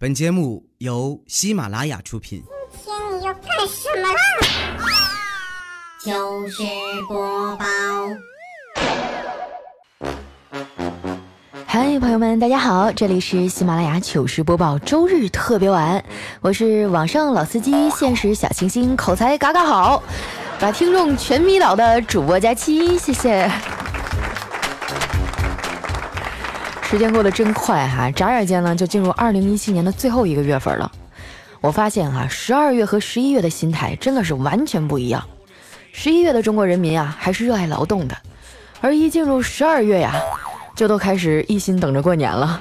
本节目由喜马拉雅出品。今天你要干什么啦？糗事播报。嗨，朋友们，大家好，这里是喜马拉雅糗事播报周日特别晚，我是网上老司机，现实小清新，口才嘎嘎好，把听众全迷倒的主播佳期，谢谢。时间过得真快哈，眨眼间呢就进入二零一七年的最后一个月份了。我发现哈，十二月和十一月的心态真的是完全不一样。十一月的中国人民啊，还是热爱劳动的，而一进入十二月呀，就都开始一心等着过年了。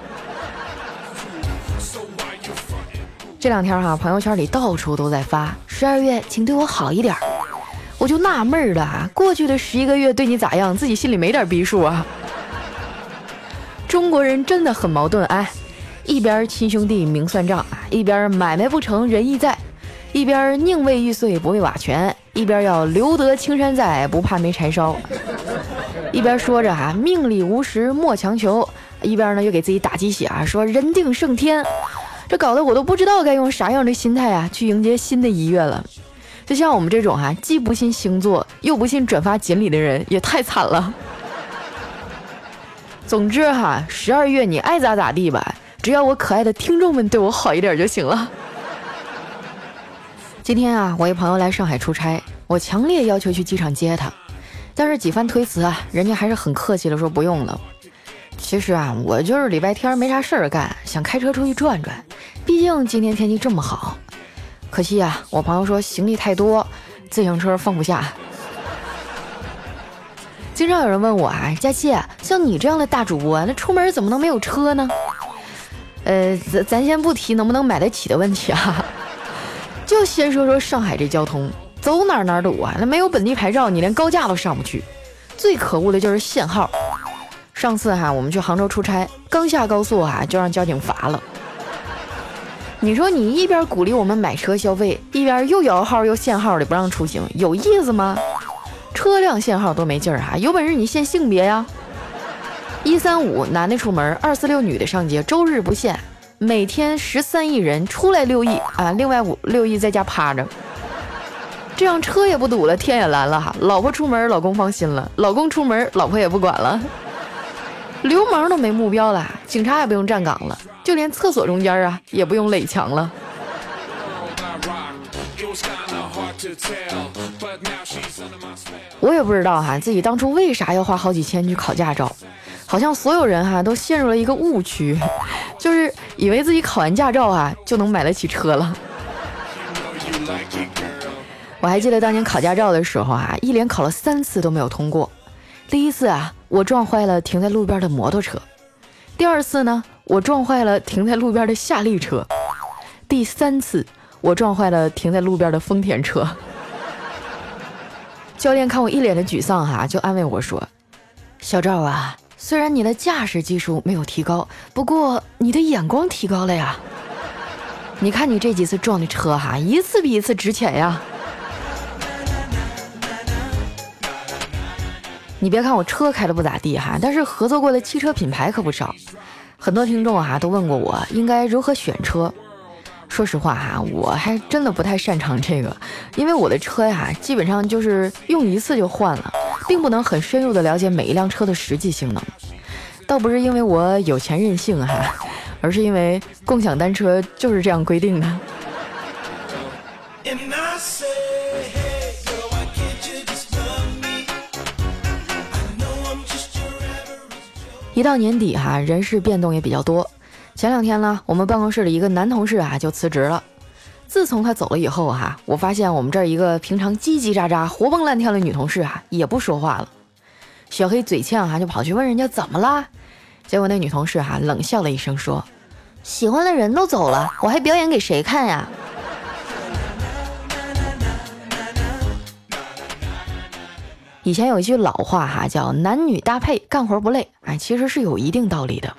这两天哈，朋友圈里到处都在发“十二月，请对我好一点”，我就纳闷了，过去的十一个月对你咋样？自己心里没点逼数啊？中国人真的很矛盾，哎，一边亲兄弟明算账，一边买卖不成仁义在，一边宁为玉碎不为瓦全，一边要留得青山在，不怕没柴烧，一边说着哈命里无时莫强求，一边呢又给自己打鸡血啊，说人定胜天，这搞得我都不知道该用啥样的心态啊去迎接新的一月了。就像我们这种哈既不信星座又不信转发锦鲤的人，也太惨了。总之哈，十二月你爱咋咋地吧，只要我可爱的听众们对我好一点就行了。今天啊，我一朋友来上海出差，我强烈要求去机场接他，但是几番推辞啊，人家还是很客气的说不用了。其实啊，我就是礼拜天没啥事儿干，想开车出去转转，毕竟今天天气这么好。可惜啊，我朋友说行李太多，自行车放不下。经常有人问我啊，佳期，像你这样的大主播，那出门怎么能没有车呢？呃，咱咱先不提能不能买得起的问题啊，就先说说上海这交通，走哪哪堵啊！那没有本地牌照，你连高架都上不去。最可恶的就是限号。上次哈，我们去杭州出差，刚下高速啊，就让交警罚了。你说你一边鼓励我们买车消费，一边又摇号又限号的不让出行，有意思吗？车辆限号都没劲儿啊，有本事你限性别呀！一三五男的出门，二四六女的上街，周日不限。每天十三亿人出来六亿啊，另外五六亿在家趴着，这样车也不堵了，天也蓝了哈。老婆出门，老公放心了；老公出门，老婆也不管了。流氓都没目标了，警察也不用站岗了，就连厕所中间啊也不用垒墙了。我也不知道哈，自己当初为啥要花好几千去考驾照？好像所有人哈都陷入了一个误区，就是以为自己考完驾照啊就能买得起车了。我还记得当年考驾照的时候啊，一连考了三次都没有通过。第一次啊，我撞坏了停在路边的摩托车；第二次呢，我撞坏了停在路边的夏利车；第三次，我撞坏了停在路边的丰田车。教练看我一脸的沮丧，哈，就安慰我说：“小赵啊，虽然你的驾驶技术没有提高，不过你的眼光提高了呀。你看你这几次撞的车，哈，一次比一次值钱呀。你别看我车开的不咋地，哈，但是合作过的汽车品牌可不少。很多听众哈都问过我应该如何选车。”说实话哈，我还真的不太擅长这个，因为我的车呀，基本上就是用一次就换了，并不能很深入的了解每一辆车的实际性能。倒不是因为我有钱任性哈，而是因为共享单车就是这样规定的。一到年底哈，人事变动也比较多。前两天呢，我们办公室的一个男同事啊就辞职了。自从他走了以后哈，我发现我们这儿一个平常叽叽喳喳、活蹦乱跳的女同事啊也不说话了。小黑嘴欠哈就跑去问人家怎么啦，结果那女同事哈冷笑了一声说：“喜欢的人都走了，我还表演给谁看呀？”以前有一句老话哈叫“男女搭配，干活不累”，哎，其实是有一定道理的。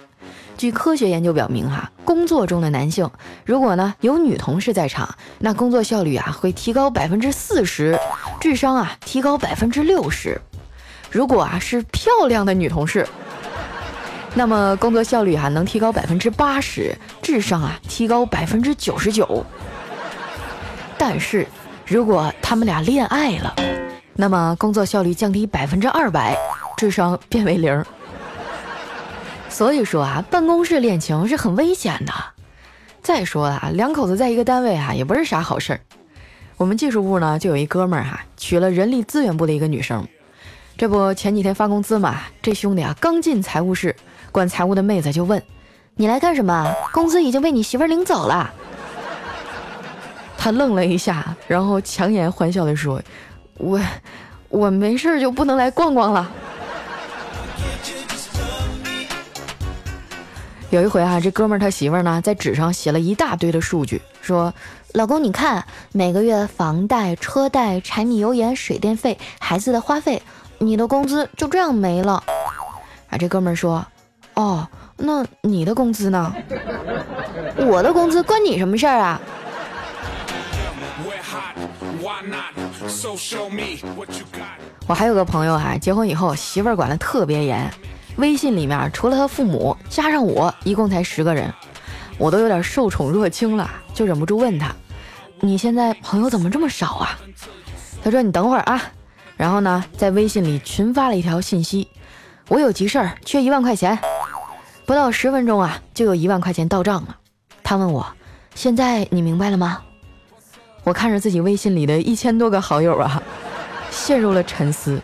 据科学研究表明，哈，工作中的男性如果呢有女同事在场，那工作效率啊会提高百分之四十，智商啊提高百分之六十。如果啊是漂亮的女同事，那么工作效率哈能提高百分之八十，智商啊提高百分之九十九。但是如果他们俩恋爱了，那么工作效率降低百分之二百，智商变为零。所以说啊，办公室恋情是很危险的。再说啊，两口子在一个单位啊，也不是啥好事儿。我们技术部呢，就有一哥们儿哈，娶了人力资源部的一个女生。这不前几天发工资嘛，这兄弟啊刚进财务室，管财务的妹子就问：“你来干什么？工资已经被你媳妇领走了。”他愣了一下，然后强颜欢笑地说：“我我没事就不能来逛逛了。”有一回啊，这哥们儿他媳妇儿呢，在纸上写了一大堆的数据，说：“老公，你看，每个月房贷、车贷、柴米油盐、水电费、孩子的花费，你的工资就这样没了。”啊，这哥们儿说：“哦，那你的工资呢？我的工资关你什么事儿啊？”我还有个朋友哈，结婚以后媳妇儿管的特别严。微信里面除了他父母，加上我，一共才十个人，我都有点受宠若惊了，就忍不住问他：“你现在朋友怎么这么少啊？”他说：“你等会儿啊。”然后呢，在微信里群发了一条信息：“我有急事儿，缺一万块钱。”不到十分钟啊，就有一万块钱到账了。他问我：“现在你明白了吗？”我看着自己微信里的一千多个好友啊，陷入了沉思。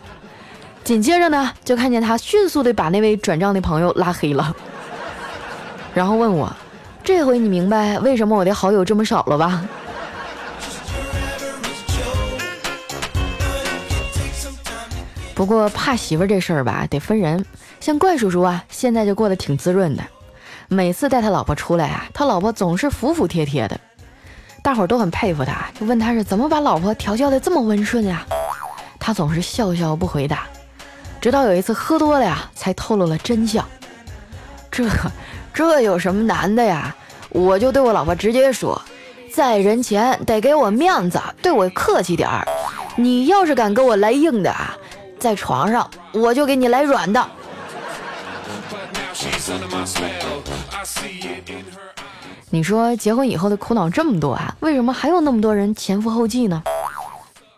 紧接着呢，就看见他迅速的把那位转账的朋友拉黑了，然后问我：“这回你明白为什么我的好友这么少了吧？”不过怕媳妇这事儿吧，得分人。像怪叔叔啊，现在就过得挺滋润的，每次带他老婆出来啊，他老婆总是服服帖帖的，大伙儿都很佩服他，就问他是怎么把老婆调教的这么温顺呀？他总是笑笑不回答。直到有一次喝多了呀，才透露了真相。这这有什么难的呀？我就对我老婆直接说，在人前得给我面子，对我客气点儿。你要是敢跟我来硬的，在床上我就给你来软的。你说结婚以后的苦恼这么多啊，为什么还有那么多人前赴后继呢？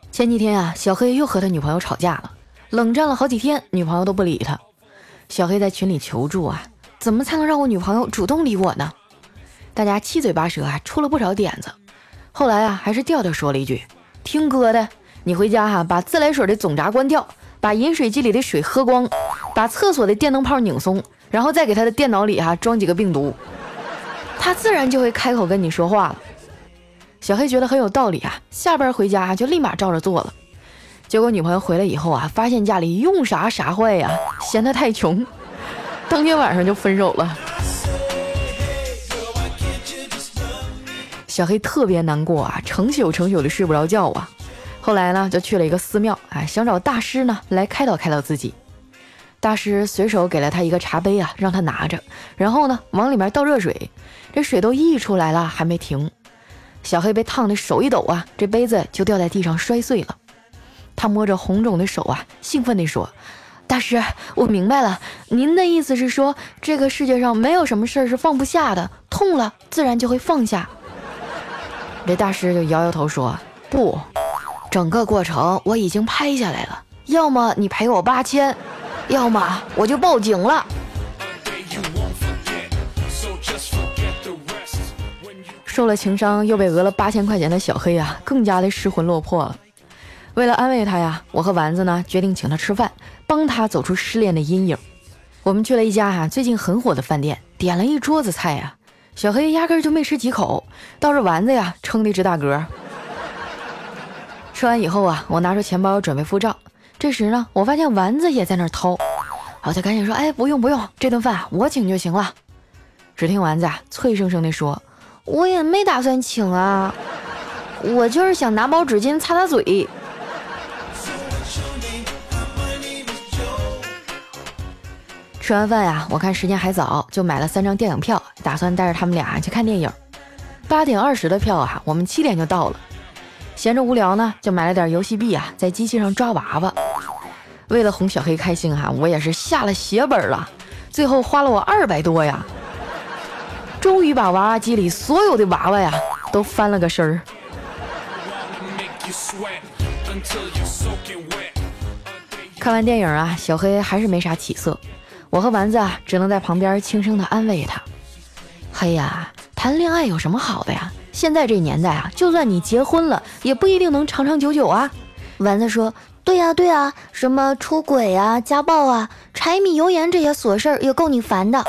前几天啊，小黑又和他女朋友吵架了。冷战了好几天，女朋友都不理他。小黑在群里求助啊，怎么才能让我女朋友主动理我呢？大家七嘴八舌啊，出了不少点子。后来啊，还是调调说了一句：“听哥的，你回家哈，把自来水的总闸关掉，把饮水机里的水喝光，把厕所的电灯泡拧松，然后再给他的电脑里哈装几个病毒，他自然就会开口跟你说话了。”小黑觉得很有道理啊，下班回家就立马照着做了。结果女朋友回来以后啊，发现家里用啥啥坏呀，嫌他太穷，当天晚上就分手了。小黑特别难过啊，成宿成宿的睡不着觉啊。后来呢，就去了一个寺庙，哎，想找大师呢来开导开导自己。大师随手给了他一个茶杯啊，让他拿着，然后呢，往里面倒热水，这水都溢出来了，还没停。小黑被烫的手一抖啊，这杯子就掉在地上摔碎了。他摸着红肿的手啊，兴奋地说：“大师，我明白了，您的意思是说，这个世界上没有什么事儿是放不下的，痛了自然就会放下。”这大师就摇摇头说：“不，整个过程我已经拍下来了，要么你赔我八千，要么我就报警了。”受了情伤又被讹了八千块钱的小黑啊，更加的失魂落魄了。为了安慰他呀，我和丸子呢决定请他吃饭，帮他走出失恋的阴影。我们去了一家哈最近很火的饭店，点了一桌子菜呀。小黑压根就没吃几口，倒是丸子呀撑的直打嗝。吃完以后啊，我拿出钱包准备付账，这时呢，我发现丸子也在那儿掏，我就赶紧说：“哎，不用不用，这顿饭我请就行了。”只听丸子啊脆生生地说：“我也没打算请啊，我就是想拿包纸巾擦擦嘴。”吃完饭呀，我看时间还早，就买了三张电影票，打算带着他们俩去看电影。八点二十的票啊，我们七点就到了。闲着无聊呢，就买了点游戏币啊，在机器上抓娃娃。为了哄小黑开心哈，我也是下了血本了，最后花了我二百多呀。终于把娃娃机里所有的娃娃呀都翻了个身儿。看完电影啊，小黑还是没啥起色。我和丸子啊，只能在旁边轻声的安慰他：“嘿呀，谈恋爱有什么好的呀？现在这年代啊，就算你结婚了，也不一定能长长久久啊。”丸子说：“对呀，对呀，什么出轨啊、家暴啊、柴米油盐这些琐事儿也够你烦的。”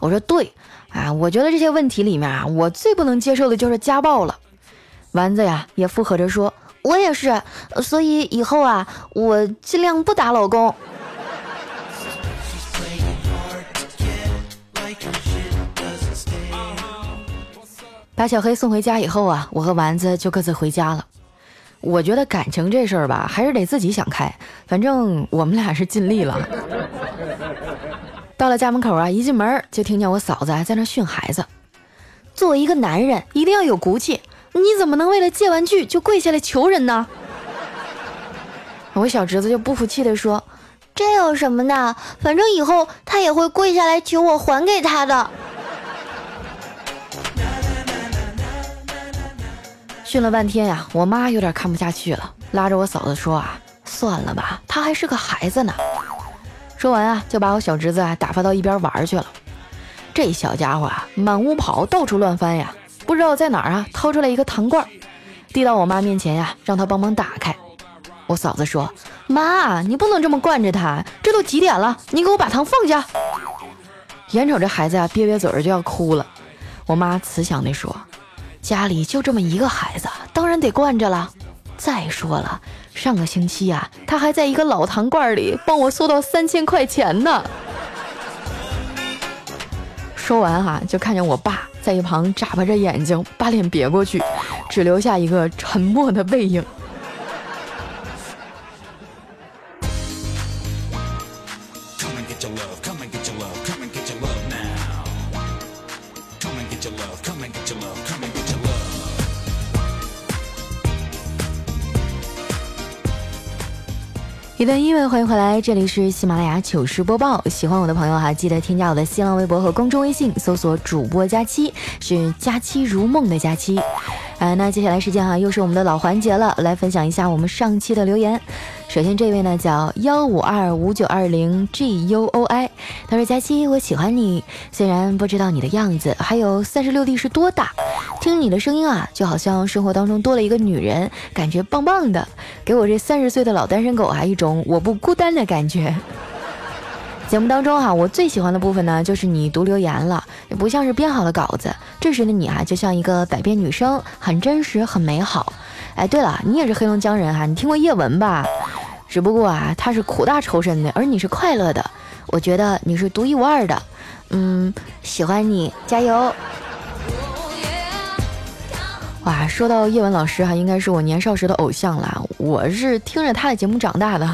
我说：“对啊，我觉得这些问题里面啊，我最不能接受的就是家暴了。”丸子呀，也附和着说。我也是，所以以后啊，我尽量不打老公。把小黑送回家以后啊，我和丸子就各自回家了。我觉得感情这事儿吧，还是得自己想开。反正我们俩是尽力了。到了家门口啊，一进门就听见我嫂子在那训孩子：作为一个男人，一定要有骨气。你怎么能为了借玩具就跪下来求人呢？我小侄子就不服气地说：“这有什么的？反正以后他也会跪下来求我还给他的。”训了半天呀，我妈有点看不下去了，拉着我嫂子说：“啊，算了吧，他还是个孩子呢。”说完啊，就把我小侄子啊打发到一边玩去了。这小家伙啊，满屋跑，到处乱翻呀。不知道在哪儿啊，掏出来一个糖罐，递到我妈面前呀，让她帮忙打开。我嫂子说：“妈，你不能这么惯着他，这都几点了？你给我把糖放下。”眼瞅这孩子呀，憋憋嘴儿就要哭了。我妈慈祥地说：“家里就这么一个孩子，当然得惯着了。再说了，上个星期呀，他还在一个老糖罐里帮我搜到三千块钱呢。”说完哈，就看见我爸。在一旁眨巴着眼睛，把脸别过去，只留下一个沉默的背影。一段音乐，欢迎回来，这里是喜马拉雅糗事播报。喜欢我的朋友哈，记得添加我的新浪微博和公众微信，搜索主播佳期，是佳期如梦的佳期。啊，那接下来时间哈，又是我们的老环节了，来分享一下我们上期的留言。首先这位呢叫幺五二五九二零 G U O I，他说佳期我喜欢你，虽然不知道你的样子，还有三十六 D 是多大。听你的声音啊，就好像生活当中多了一个女人，感觉棒棒的，给我这三十岁的老单身狗啊一种我不孤单的感觉。节目当中哈，我最喜欢的部分呢，就是你读留言了，也不像是编好的稿子，这时的你啊，就像一个百变女生，很真实，很美好。哎，对了，你也是黑龙江人哈，你听过叶文吧？只不过啊，他是苦大仇深的，而你是快乐的。我觉得你是独一无二的，嗯，喜欢你，加油。哇，说到叶文老师哈，应该是我年少时的偶像了。我是听着他的节目长大的，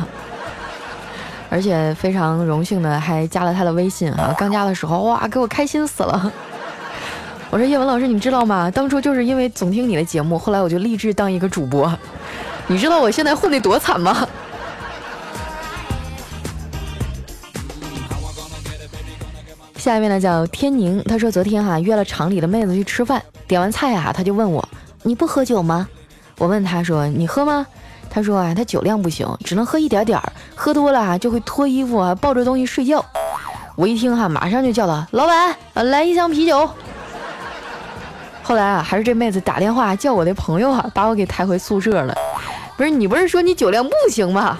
而且非常荣幸的还加了他的微信啊。刚加的时候，哇，给我开心死了。我说叶文老师，你知道吗？当初就是因为总听你的节目，后来我就立志当一个主播。你知道我现在混得多惨吗？下一位呢叫天宁，他说昨天哈约了厂里的妹子去吃饭，点完菜啊他就问我。你不喝酒吗？我问他说：“你喝吗？”他说：“啊，他酒量不行，只能喝一点点儿，喝多了啊就会脱衣服啊，抱着东西睡觉。”我一听哈，马上就叫他老板啊，来一箱啤酒。后来啊，还是这妹子打电话叫我的朋友啊，把我给抬回宿舍了。不是你不是说你酒量不行吗？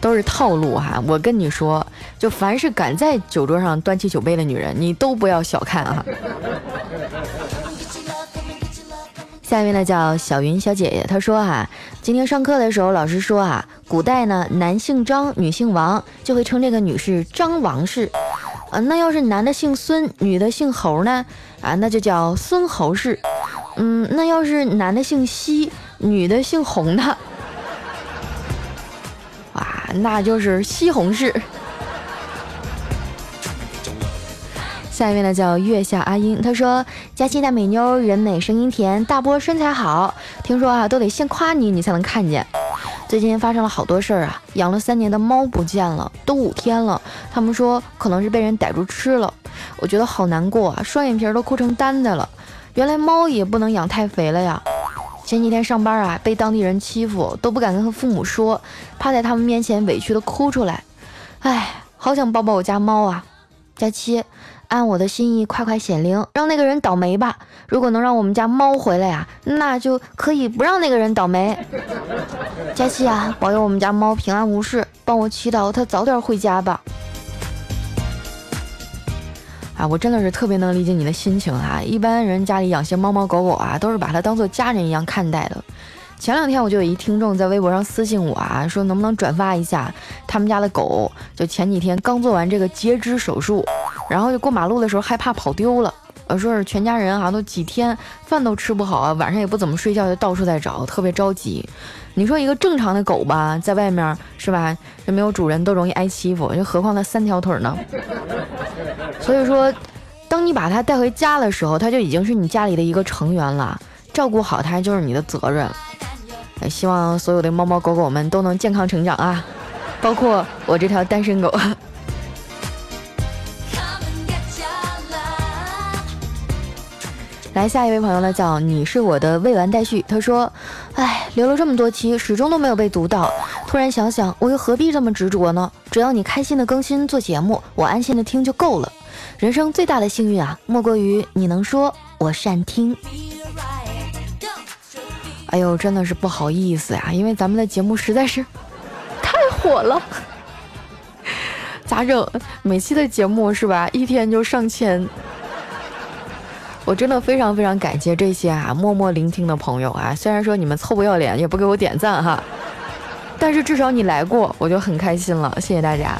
都是套路哈！我跟你说。就凡是敢在酒桌上端起酒杯的女人，你都不要小看啊。下面呢叫小云小姐姐，她说哈，今天上课的时候老师说啊，古代呢男姓张，女姓王，就会称这个女士张王氏。啊，那要是男的姓孙，女的姓侯呢？啊，那就叫孙侯氏。嗯，那要是男的姓西，女的姓洪呢？哇，那就是西红柿。下一位呢叫月下阿英，她说：“佳期大美妞，人美声音甜，大波身材好，听说啊都得先夸你，你才能看见。最近发生了好多事儿啊，养了三年的猫不见了，都五天了。他们说可能是被人逮住吃了，我觉得好难过啊，双眼皮都哭成单的了。原来猫也不能养太肥了呀。前几天上班啊，被当地人欺负，都不敢跟父母说，怕在他们面前委屈的哭出来。唉，好想抱抱我家猫啊，佳期。按我的心意，快快显灵，让那个人倒霉吧！如果能让我们家猫回来呀，那就可以不让那个人倒霉。佳琪啊，保佑我们家猫平安无事，帮我祈祷它早点回家吧。啊，我真的是特别能理解你的心情啊！一般人家里养些猫猫狗狗啊，都是把它当做家人一样看待的。前两天我就有一听众在微博上私信我啊，说能不能转发一下他们家的狗，就前几天刚做完这个截肢手术。然后就过马路的时候害怕跑丢了，呃，说是全家人啊都几天饭都吃不好啊，晚上也不怎么睡觉，就到处在找，特别着急。你说一个正常的狗吧，在外面是吧，这没有主人都容易挨欺负，就何况它三条腿呢？所以说，当你把它带回家的时候，它就已经是你家里的一个成员了，照顾好它就是你的责任。希望所有的猫猫狗狗们都能健康成长啊，包括我这条单身狗。来下一位朋友呢，叫你是我的未完待续。他说：“哎，留了这么多期，始终都没有被读到。突然想想，我又何必这么执着呢？只要你开心的更新做节目，我安心的听就够了。人生最大的幸运啊，莫过于你能说我善听。哎呦，真的是不好意思呀，因为咱们的节目实在是太火了。咋整？每期的节目是吧，一天就上千。”我真的非常非常感谢这些啊默默聆听的朋友啊，虽然说你们臭不要脸，也不给我点赞哈，但是至少你来过，我就很开心了，谢谢大家。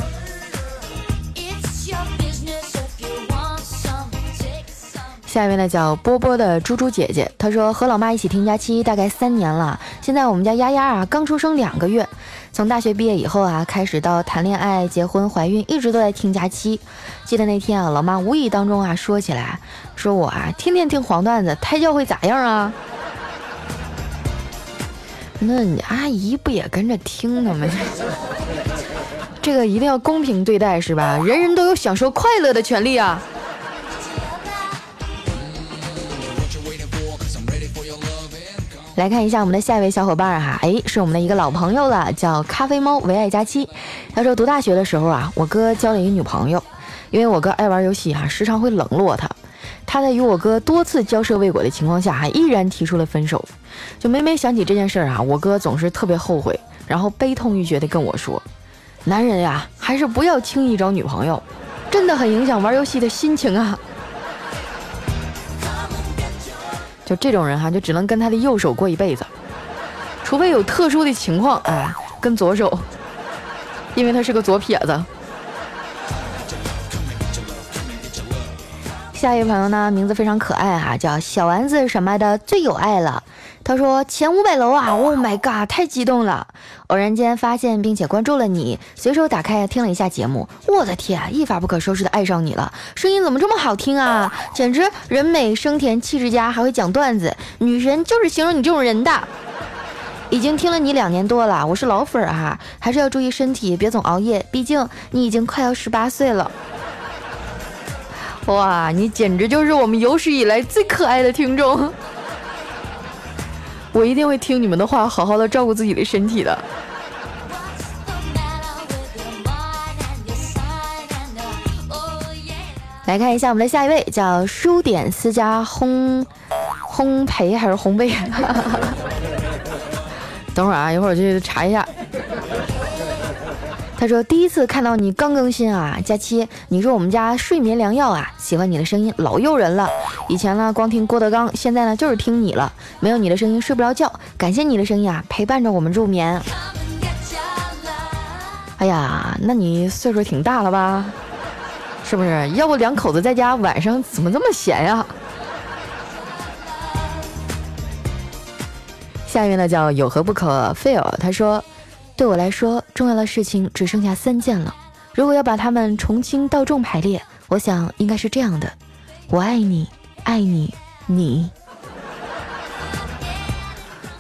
下一位呢叫波波的猪猪姐姐，她说和老妈一起听假期大概三年了，现在我们家丫丫啊刚出生两个月，从大学毕业以后啊开始到谈恋爱、结婚、怀孕，一直都在听假期。记得那天啊，老妈无意当中啊说起来，说我啊天天听黄段子，胎教会咋样啊？那你阿姨不也跟着听呢吗？这个一定要公平对待是吧？人人都有享受快乐的权利啊！来看一下我们的下一位小伙伴哈，哎，是我们的一个老朋友了，叫咖啡猫唯爱佳期。他说读大学的时候啊，我哥交了一个女朋友，因为我哥爱玩游戏哈，时常会冷落他。他在与我哥多次交涉未果的情况下，还毅然提出了分手。就每每想起这件事儿啊，我哥总是特别后悔，然后悲痛欲绝地跟我说：“男人呀，还是不要轻易找女朋友，真的很影响玩游戏的心情啊。”就这种人哈，就只能跟他的右手过一辈子，除非有特殊的情况，哎，跟左手，因为他是个左撇子。下一位朋友呢，名字非常可爱哈，叫小丸子什么的，最有爱了。他说前五百楼啊，Oh my god，太激动了！偶然间发现并且关注了你，随手打开听了一下节目，我的天，一发不可收拾的爱上你了！声音怎么这么好听啊？简直人美声甜，气质佳，还会讲段子，女神就是形容你这种人的。已经听了你两年多了，我是老粉儿哈，还是要注意身体，别总熬夜，毕竟你已经快要十八岁了。哇，你简直就是我们有史以来最可爱的听众。我一定会听你们的话，好好的照顾自己的身体的。来看一下我们的下一位，叫书点私家烘烘焙还是烘焙？等会儿啊，一会儿去查一下。他说：“第一次看到你刚更新啊，佳期，你是我们家睡眠良药啊！喜欢你的声音，老诱人了。以前呢，光听郭德纲，现在呢，就是听你了。没有你的声音睡不着觉，感谢你的声音啊，陪伴着我们入眠。哎呀，那你岁数挺大了吧？是不是？要不两口子在家晚上怎么这么闲呀？”下一位呢，叫有何不可 feel，他说。对我来说，重要的事情只剩下三件了。如果要把它们从轻到重排列，我想应该是这样的：我爱你，爱你，你。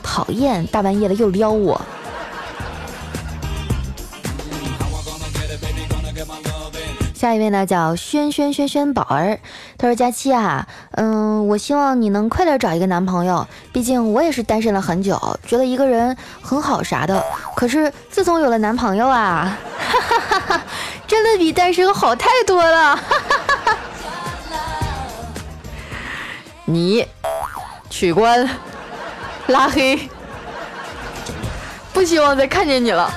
讨厌，大半夜的又撩我。下一位呢叫轩轩轩轩宝儿，他说佳期啊，嗯，我希望你能快点找一个男朋友，毕竟我也是单身了很久，觉得一个人很好啥的。可是自从有了男朋友啊，哈哈哈哈真的比单身好太多了。哈哈哈哈你取关拉黑，不希望再看见你了。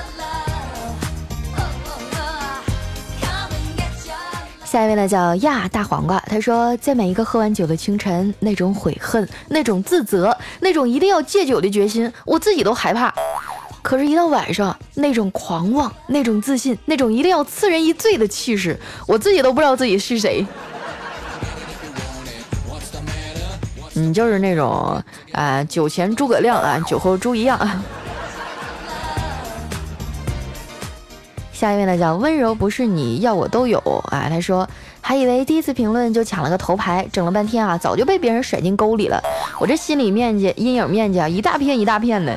下一位呢叫亚大黄瓜，他说，在每一个喝完酒的清晨，那种悔恨、那种自责、那种一定要戒酒的决心，我自己都害怕。可是，一到晚上，那种狂妄、那种自信、那种一定要赐人一醉的气势，我自己都不知道自己是谁。你就是那种啊，酒前诸葛亮啊，酒后猪一样。下一位呢叫温柔不是你要我都有啊，他说还以为第一次评论就抢了个头牌，整了半天啊，早就被别人甩进沟里了。我这心理面积、阴影面积啊，一大片一大片的，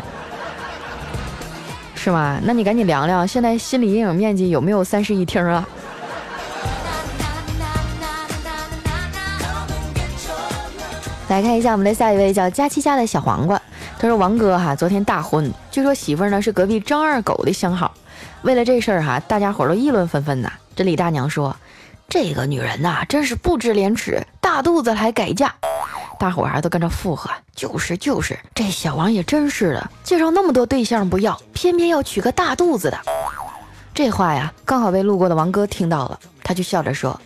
是吗？那你赶紧量量，现在心理阴影面积有没有三室一厅啊？来看一下我们的下一位叫佳期家的小黄瓜，他说王哥哈昨天大婚，据说媳妇儿呢是隔壁张二狗的相好。为了这事儿哈，大家伙都议论纷纷呐。这李大娘说：“这个女人呐，真是不知廉耻，大肚子还改嫁。”大伙儿都跟着附和：“就是就是，这小王也真是的，介绍那么多对象不要，偏偏要娶个大肚子的。”这话呀，刚好被路过的王哥听到了，他就笑着说：“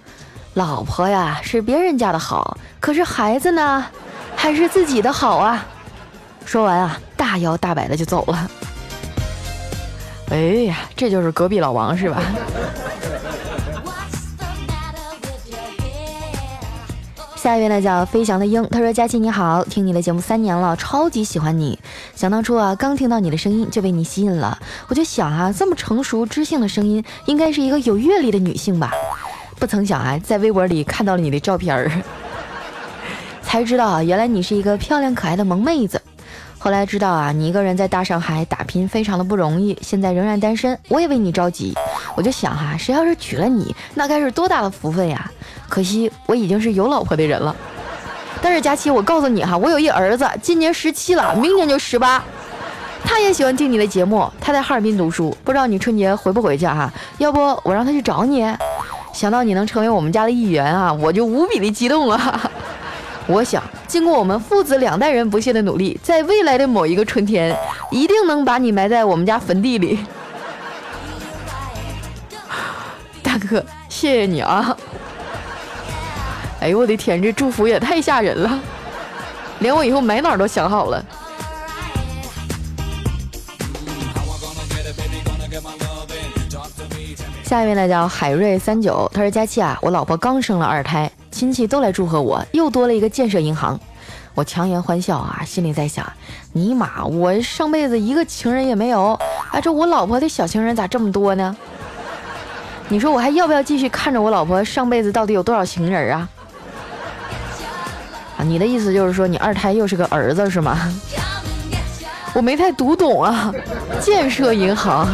老婆呀是别人家的好，可是孩子呢，还是自己的好啊。”说完啊，大摇大摆的就走了。哎呀，这就是隔壁老王是吧？下一位呢叫飞翔的鹰，他说：“佳琪你好，听你的节目三年了，超级喜欢你。想当初啊，刚听到你的声音就被你吸引了，我就想啊，这么成熟知性的声音，应该是一个有阅历的女性吧？不曾想啊，在微博里看到了你的照片儿，才知道啊，原来你是一个漂亮可爱的萌妹子。”后来知道啊，你一个人在大上海打拼，非常的不容易。现在仍然单身，我也为你着急。我就想哈，谁要是娶了你，那该是多大的福分呀！可惜我已经是有老婆的人了。但是佳琪，我告诉你哈，我有一儿子，今年十七了，明年就十八。他也喜欢听你的节目，他在哈尔滨读书，不知道你春节回不回去哈？要不我让他去找你。想到你能成为我们家的一员啊，我就无比的激动啊！我想，经过我们父子两代人不懈的努力，在未来的某一个春天，一定能把你埋在我们家坟地里。大哥，谢谢你啊！哎呦我的天，这祝福也太吓人了，连我以后埋哪儿都想好了。下一位呢叫海瑞三九，他说佳期啊，我老婆刚生了二胎。亲戚都来祝贺我，又多了一个建设银行。我强颜欢笑啊，心里在想：尼玛，我上辈子一个情人也没有，啊，这我老婆的小情人咋这么多呢？你说我还要不要继续看着我老婆上辈子到底有多少情人啊？啊，你的意思就是说你二胎又是个儿子是吗？我没太读懂啊，建设银行。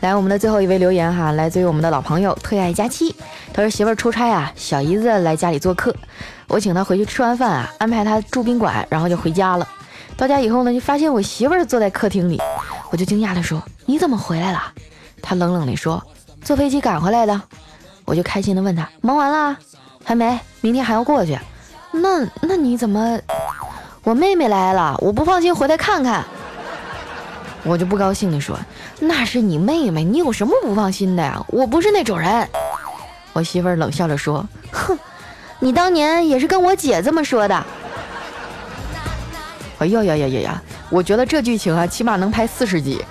来，我们的最后一位留言哈，来自于我们的老朋友特爱佳期。他说媳妇儿出差啊，小姨子来家里做客，我请他回去吃完饭啊，安排他住宾馆，然后就回家了。到家以后呢，就发现我媳妇儿坐在客厅里，我就惊讶的说：“你怎么回来了？”他冷冷的说：“坐飞机赶回来的。”我就开心的问他：“忙完了？还没，明天还要过去。那那你怎么？我妹妹来了，我不放心，回来看看。”我就不高兴地说：“那是你妹妹，你有什么不放心的呀？我不是那种人。”我媳妇儿冷笑着说：“哼，你当年也是跟我姐这么说的。”哎呦呀呀呀呀！我觉得这剧情啊，起码能拍四十集。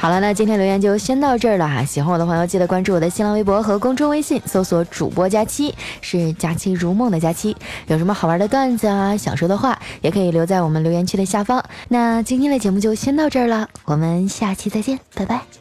好了，那今天留言就先到这儿了哈。喜欢我的朋友，记得关注我的新浪微博和公众微信，搜索主播佳期，是佳期如梦的佳期。有什么好玩的段子啊，想说的话，也可以留在我们留言区的下方。那今天的节目就先到这儿了，我们下期再见，拜拜。